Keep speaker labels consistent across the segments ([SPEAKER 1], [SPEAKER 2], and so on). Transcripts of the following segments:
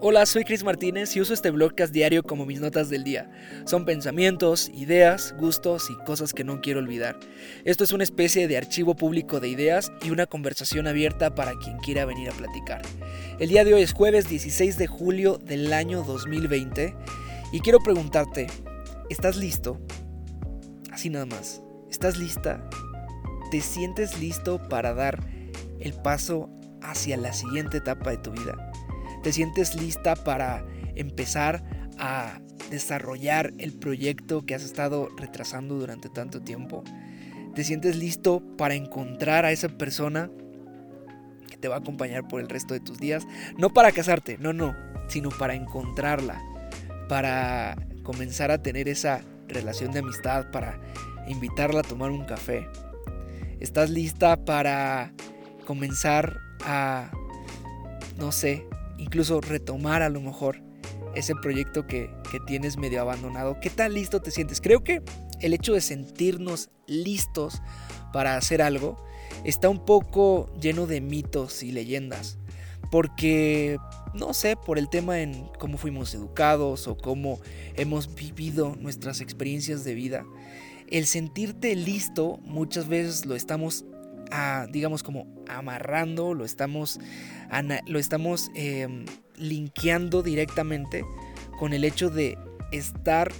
[SPEAKER 1] Hola, soy Chris Martínez y uso este blogcast diario como mis notas del día. Son pensamientos, ideas, gustos y cosas que no quiero olvidar. Esto es una especie de archivo público de ideas y una conversación abierta para quien quiera venir a platicar. El día de hoy es jueves 16 de julio del año 2020 y quiero preguntarte, ¿estás listo? Así nada más, ¿estás lista? ¿Te sientes listo para dar el paso hacia la siguiente etapa de tu vida? Te sientes lista para empezar a desarrollar el proyecto que has estado retrasando durante tanto tiempo. Te sientes listo para encontrar a esa persona que te va a acompañar por el resto de tus días. No para casarte, no, no, sino para encontrarla. Para comenzar a tener esa relación de amistad, para invitarla a tomar un café. Estás lista para comenzar a, no sé, incluso retomar a lo mejor ese proyecto que, tienes medio abandonado. ¿Qué tan listo te sientes? Creo que el hecho de sentirnos listos para hacer algo está un poco lleno de mitos y leyendas. Porque, no sé, por el tema en cómo fuimos educados o cómo hemos vivido nuestras experiencias de vida, el sentirte listo muchas veces lo estamos digamos, como amarrando, lo estamos, lo estamos em, linkeando directamente con el hecho de estar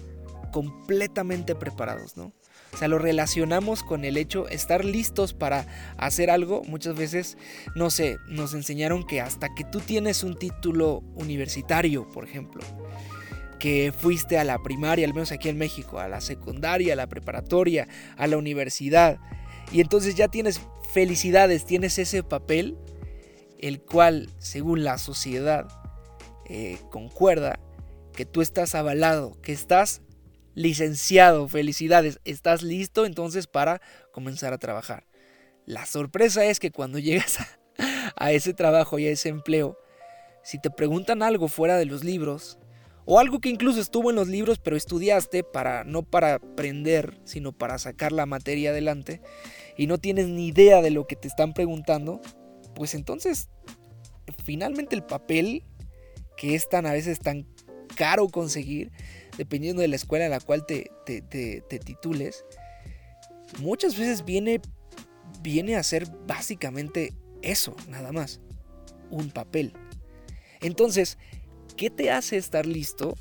[SPEAKER 1] completamente preparados, ¿no? O sea, lo relacionamos con el hecho de estar listos para hacer algo. Muchas veces, no sé, nos enseñaron que hasta que tú tienes un título universitario, por ejemplo, que fuiste a la primaria, al menos aquí en México, a la secundaria, a la preparatoria, a la universidad, y entonces ya tienes felicidades, tienes ese papel, el cual, según la sociedad, eh, concuerda que tú estás avalado, que estás licenciado, felicidades, estás listo entonces para comenzar a trabajar. La sorpresa es que cuando llegas a, a ese trabajo y a ese empleo, si te preguntan algo fuera de los libros, o algo que incluso estuvo en los libros pero estudiaste para no para aprender, sino para sacar la materia adelante, y no tienes ni idea de lo que te están preguntando, pues entonces finalmente el papel que es tan a veces tan caro conseguir, dependiendo de la escuela en la cual te, te, titules, muchas veces viene, viene a ser básicamente eso, nada más, un papel. Entonces, ¿qué te hace estar listo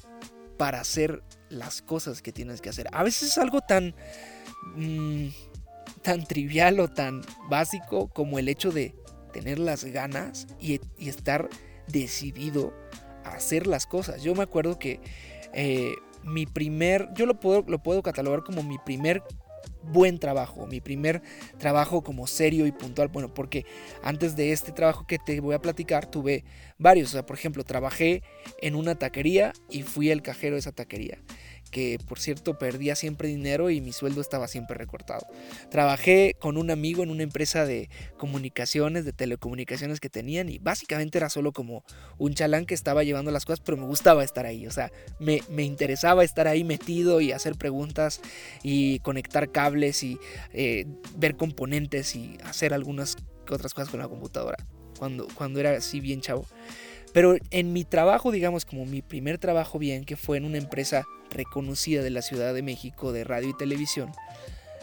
[SPEAKER 1] para hacer las cosas que tienes que hacer? A veces es algo tan... Mm, tan trivial o tan básico como el hecho de tener las ganas y, estar decidido a hacer las cosas. Yo me acuerdo que eh, mi primer, yo lo puedo, lo puedo catalogar como mi primer buen trabajo, mi primer trabajo como serio y puntual. Bueno, porque antes de este trabajo que te voy a platicar, tuve varios. O sea, por ejemplo, trabajé en una taquería y fui el cajero de esa taquería que por cierto perdía siempre dinero y mi sueldo estaba siempre recortado. Trabajé con un amigo en una empresa de comunicaciones, de telecomunicaciones que tenían y básicamente era solo como un chalán que estaba llevando las cosas, pero me gustaba estar ahí, o sea, me, interesaba estar ahí metido y hacer preguntas y conectar cables y eh, ver componentes y hacer algunas otras cosas con la computadora, cuando, cuando era así bien chavo. Pero en mi trabajo, digamos, como mi primer trabajo bien, que fue en una empresa reconocida de la Ciudad de México de radio y televisión,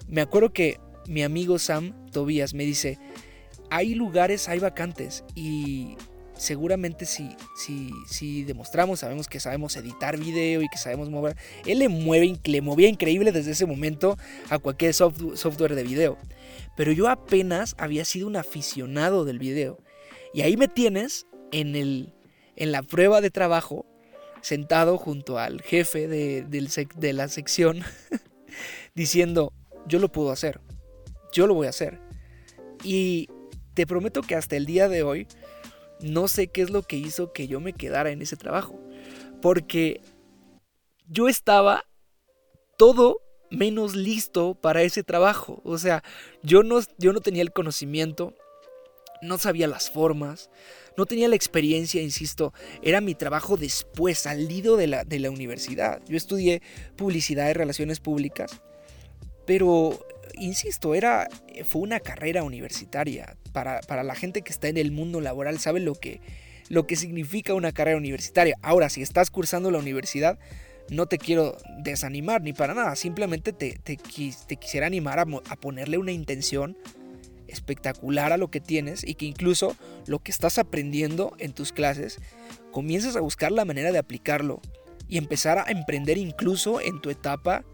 [SPEAKER 1] me acuerdo que mi amigo Sam Tobías me dice, hay lugares, hay vacantes y seguramente si, si, si demostramos, sabemos que sabemos editar video y que sabemos mover, él le mueve, le movía increíble desde ese momento a cualquier software de video. Pero yo apenas había sido un aficionado del video. Y ahí me tienes en el en la prueba de trabajo, sentado junto al jefe de, la sección, diciendo, yo lo puedo hacer, yo lo voy a hacer. Y te prometo que hasta el día de hoy, no sé qué es lo que hizo que yo me quedara en ese trabajo. Porque yo estaba todo menos listo para ese trabajo. O sea, yo no, yo no tenía el conocimiento, no sabía las formas, no tenía la experiencia, insisto, era mi trabajo después, salido de la, de la universidad. Yo estudié publicidad y relaciones públicas, pero, insisto, era, fue una carrera universitaria. Para, para la gente que está en el mundo laboral sabe lo que, lo que significa una carrera universitaria. Ahora, si estás cursando la universidad, no te quiero desanimar ni para nada, simplemente te, te, quisiera animar a, a ponerle una intención espectacular a lo que tienes y que incluso lo que estás aprendiendo en tus clases comiences a buscar la manera de aplicarlo y empezar a emprender incluso en tu etapa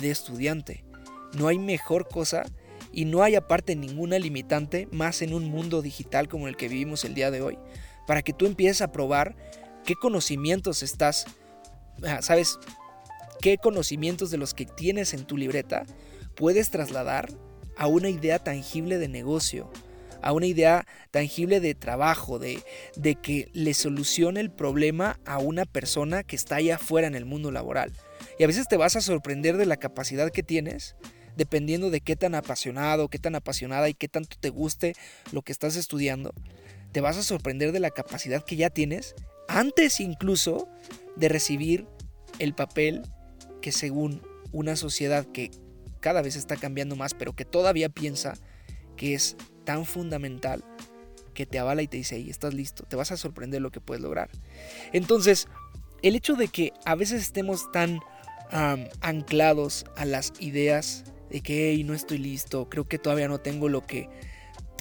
[SPEAKER 1] de estudiante. No hay mejor cosa y no hay aparte ninguna limitante más en un mundo digital como el que vivimos el día de hoy, para que tú empieces a probar qué conocimientos estás, ah, sabes, qué conocimientos de los que tienes en tu libreta puedes trasladar a una idea tangible de negocio, a una idea tangible de trabajo, de, de que le solucione el problema a una persona que está allá afuera en el mundo laboral. Y a veces te vas a sorprender de la capacidad que tienes, dependiendo de qué tan apasionado, qué tan apasionada y qué tanto te guste lo que estás estudiando. Te vas a sorprender de la capacidad que ya tienes antes incluso de recibir el papel que según una sociedad que cada vez está cambiando más, pero que todavía piensa que es tan fundamental que te avala y te dice, y estás listo, te vas a sorprender lo que puedes lograr. Entonces, el hecho de que a veces estemos tan anclados a las ideas de que, no estoy listo, creo que todavía no tengo lo que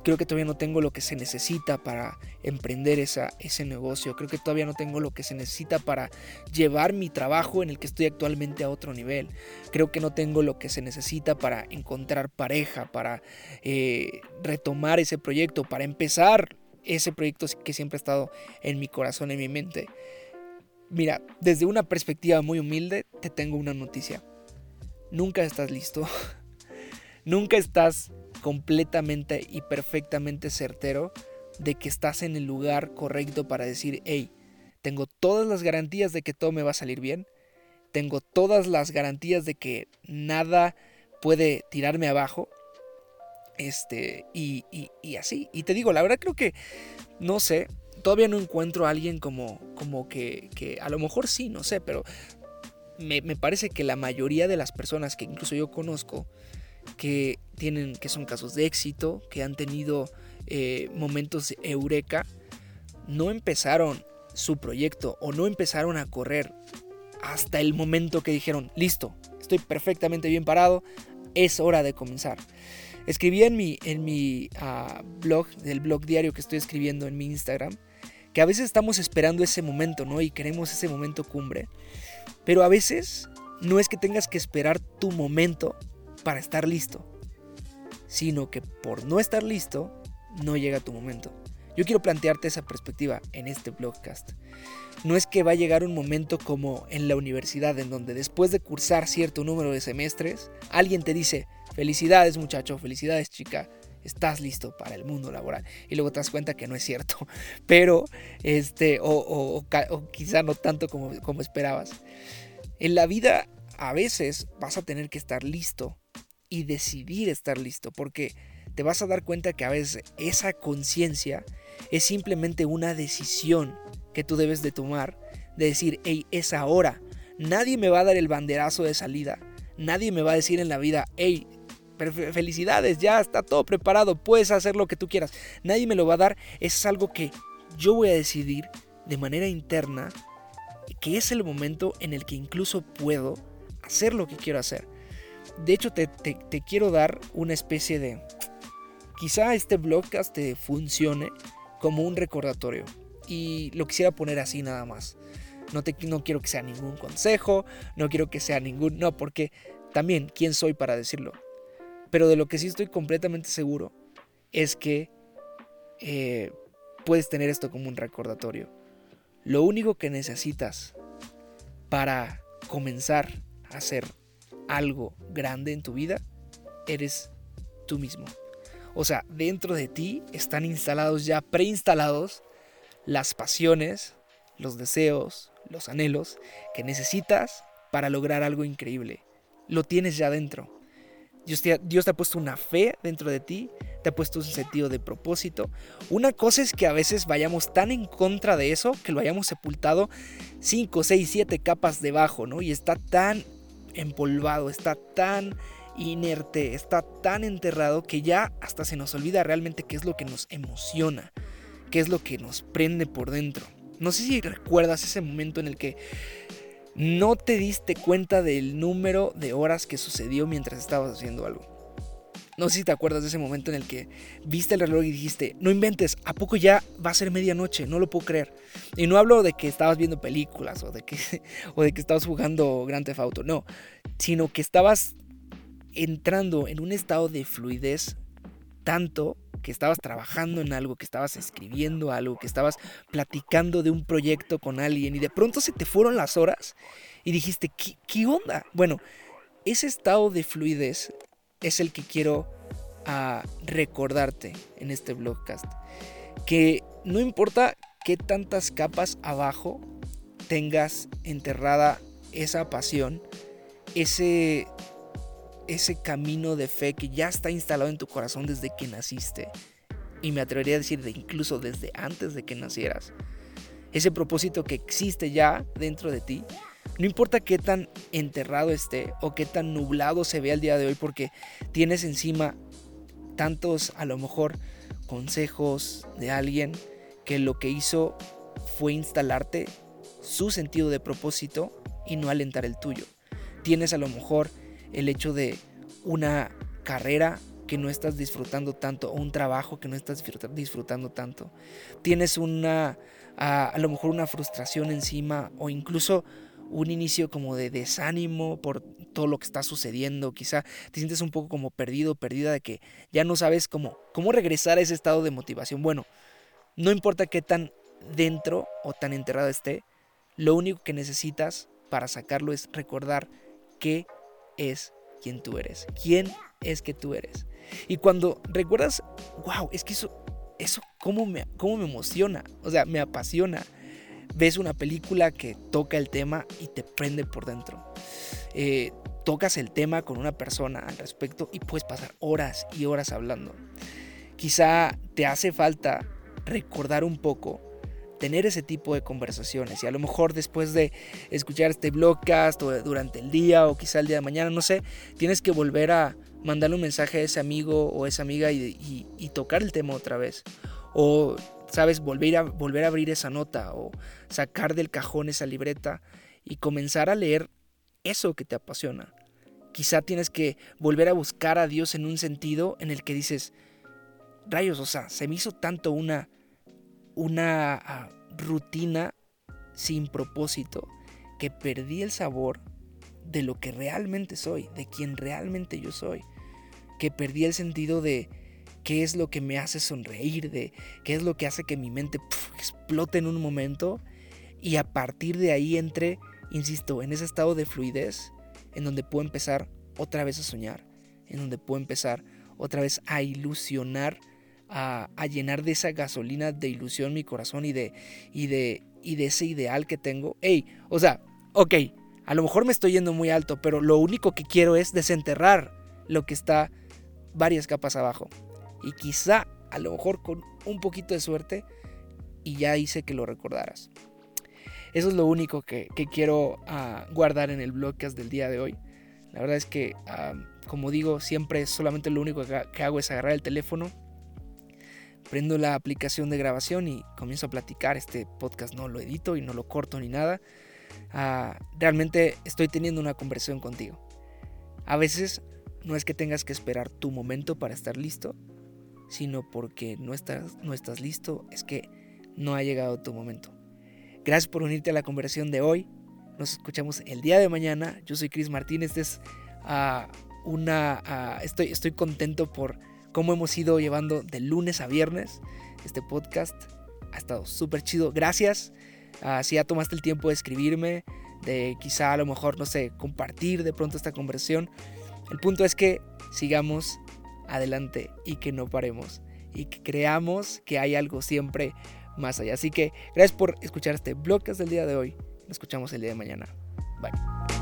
[SPEAKER 1] creo que todavía no tengo lo que se necesita para emprender esa, ese negocio, creo que todavía no tengo lo que se necesita para llevar mi trabajo en el que estoy actualmente a otro nivel, creo que no tengo lo que se necesita para encontrar pareja, para eh, retomar ese proyecto, para empezar ese proyecto que siempre ha estado en mi corazón, en mi mente. Mira, desde una perspectiva muy humilde, te tengo una noticia. Nunca estás listo. Nunca estás completamente y perfectamente certero de que estás en el lugar correcto para decir, hey, tengo todas las garantías de que todo me va a salir bien, tengo todas las garantías de que nada puede tirarme abajo, este, y, y, así. Y te digo, la verdad creo que, no sé, todavía no encuentro a alguien como, como que, que, a lo mejor sí, no sé, pero me, me parece que la mayoría de las personas que incluso yo conozco, que tienen, que son casos de éxito, que han tenido eh, momentos eureka, no empezaron su proyecto o no empezaron a correr hasta el momento que dijeron, listo, estoy perfectamente bien parado, es hora de comenzar. Escribí en mi, en mi ah, blog, del blog diario que estoy escribiendo en mi Instagram, que a veces estamos esperando ese momento, ¿no? Y queremos ese momento cumbre. Pero a veces no es que tengas que esperar tu momento para estar listo, sino que por no estar listo, no llega tu momento. Yo quiero plantearte esa perspectiva en este blogcast. No es que va a llegar un momento como en la universidad, en donde después de cursar cierto número de semestres, alguien te dice, felicidades muchacho, felicidades chica, estás listo para el mundo laboral. Y luego te das cuenta que no es cierto. Pero, este, o, o quizá no tanto como, como esperabas. En la vida a veces vas a tener que estar listo y decidir estar listo, porque te vas a dar cuenta que a veces esa conciencia es simplemente una decisión que tú debes de tomar, de decir, hey, es ahora, nadie me va a dar el banderazo de salida, nadie me va a decir en la vida, hey, felicidades, ya está todo preparado, puedes hacer lo que tú quieras, nadie me lo va a dar, es algo que yo voy a decidir de manera interna, que es el momento en el que incluso puedo hacer lo que quiero hacer. De hecho, te, quiero dar una especie de... Quizá este blogcast te funcione como un recordatorio. Y lo quisiera poner así nada más. No, te, no quiero que sea ningún consejo, no quiero que sea ningún... No, porque también, ¿quién soy para decirlo? Pero de lo que sí estoy completamente seguro es que eh, puedes tener esto como un recordatorio. Lo único que necesitas para comenzar a hacer algo grande en tu vida, eres tú mismo. O sea, dentro de ti están instalados ya, preinstalados, las pasiones, los deseos, los anhelos que necesitas para lograr algo increíble. Lo tienes ya dentro. Dios te, Dios te, ha puesto una fe dentro de ti, te ha puesto un sentido de propósito. Una cosa es que a veces vayamos tan en contra de eso que lo hayamos sepultado 5, 6, 7 capas debajo, ¿no? Y está tan empolvado, está tan inerte, está tan enterrado que ya hasta se nos olvida realmente qué es lo que nos emociona, qué es lo que nos prende por dentro. No sé si recuerdas ese momento en el que no te diste cuenta del número de horas que sucedió mientras estabas haciendo algo. No sé si te acuerdas de ese momento en el que viste el reloj y dijiste, no inventes, ¿a poco ya va a ser medianoche? No lo puedo creer. Y no hablo de que estabas viendo películas o de que, o de que estabas jugando Grand Theft Auto, no, sino que estabas entrando en un estado de fluidez tanto que estabas trabajando en algo, que estabas escribiendo algo, que estabas platicando de un proyecto con alguien y de pronto se te fueron las horas y dijiste, ¿qué, qué onda? Bueno, ese estado de fluidez es el que quiero ah, recordarte en este blogcast. Que no importa qué tantas capas abajo tengas enterrada esa pasión, ese ese camino de fe que ya está instalado en tu corazón desde que naciste. Y me atrevería a decir de incluso desde antes de que nacieras. Ese propósito que existe ya dentro de ti. No importa qué tan enterrado esté o qué tan nublado se vea el día de hoy porque tienes encima tantos a lo mejor consejos de alguien que lo que hizo fue instalarte su sentido de propósito y no alentar el tuyo. Tienes a lo mejor el hecho de una carrera que no estás disfrutando tanto o un trabajo que no estás disfrutando tanto. Tienes una, a, lo mejor una frustración encima o incluso un inicio como de desánimo por todo lo que está sucediendo. Quizá te sientes un poco como perdido, perdida de que ya no sabes cómo, cómo regresar a ese estado de motivación. Bueno, no importa qué tan dentro o tan enterrado esté, lo único que necesitas para sacarlo es recordar que es quien tú eres. ¿Quién es que tú eres? Y cuando recuerdas, wow, es que eso, eso cómo me, cómo me emociona, o sea, me apasiona. Ves una película que toca el tema y te prende por dentro. Eh, tocas el tema con una persona al respecto y puedes pasar horas y horas hablando. Quizá te hace falta recordar un poco tener ese tipo de conversaciones. Y a lo mejor después de escuchar este blogcast o durante el día o quizá el día de mañana, no sé, tienes que volver a mandarle un mensaje a ese amigo o esa amiga y, tocar el tema otra vez. O, sabes, volver a, volver a abrir esa nota o sacar del cajón esa libreta y comenzar a leer eso que te apasiona. Quizá tienes que volver a buscar a Dios en un sentido en el que dices, rayos, o sea, se me hizo tanto una una ah, rutina sin propósito que perdí el sabor de lo que realmente soy, de quien realmente yo soy, que perdí el sentido de qué es lo que me hace sonreír, de qué es lo que hace que mi mente explote en un momento y a partir de ahí entre, insisto, en ese estado de fluidez en donde puedo empezar otra vez a soñar, en donde puedo empezar otra vez a ilusionar a, llenar de esa gasolina de ilusión mi corazón y de, y de, y de ese ideal que tengo. Ey, o sea, ok, a lo mejor me estoy yendo muy alto, pero lo único que quiero es desenterrar lo que está varias capas abajo. Y quizá, a lo mejor con un poquito de suerte, y ya hice que lo recordaras. Eso es lo único que, quiero ah, guardar en el blogcast del día de hoy. La verdad es que, ah, como digo, siempre solamente lo único que hago es agarrar el teléfono, prendo la aplicación de grabación y comienzo a platicar. Este podcast no lo edito y no lo corto ni nada. Ah, realmente estoy teniendo una conversación contigo. A veces no es que tengas que esperar tu momento para estar listo, sino porque no estás, no estás listo, es que no ha llegado tu momento. Gracias por unirte a la conversación de hoy. Nos escuchamos el día de mañana. Yo soy Chris Martínez. es uh, una. Ah, estoy, estoy contento por cómo hemos ido llevando de lunes a viernes este podcast. Ha estado súper chido. Gracias. Uh, si ya tomaste el tiempo de escribirme, de quizá a lo mejor, no sé, compartir de pronto esta conversación. El punto es que sigamos adelante y que no paremos y que creamos que hay algo siempre más allá. Así que gracias por escuchar este blogcast del día de hoy. Nos escuchamos el día de mañana. Bye.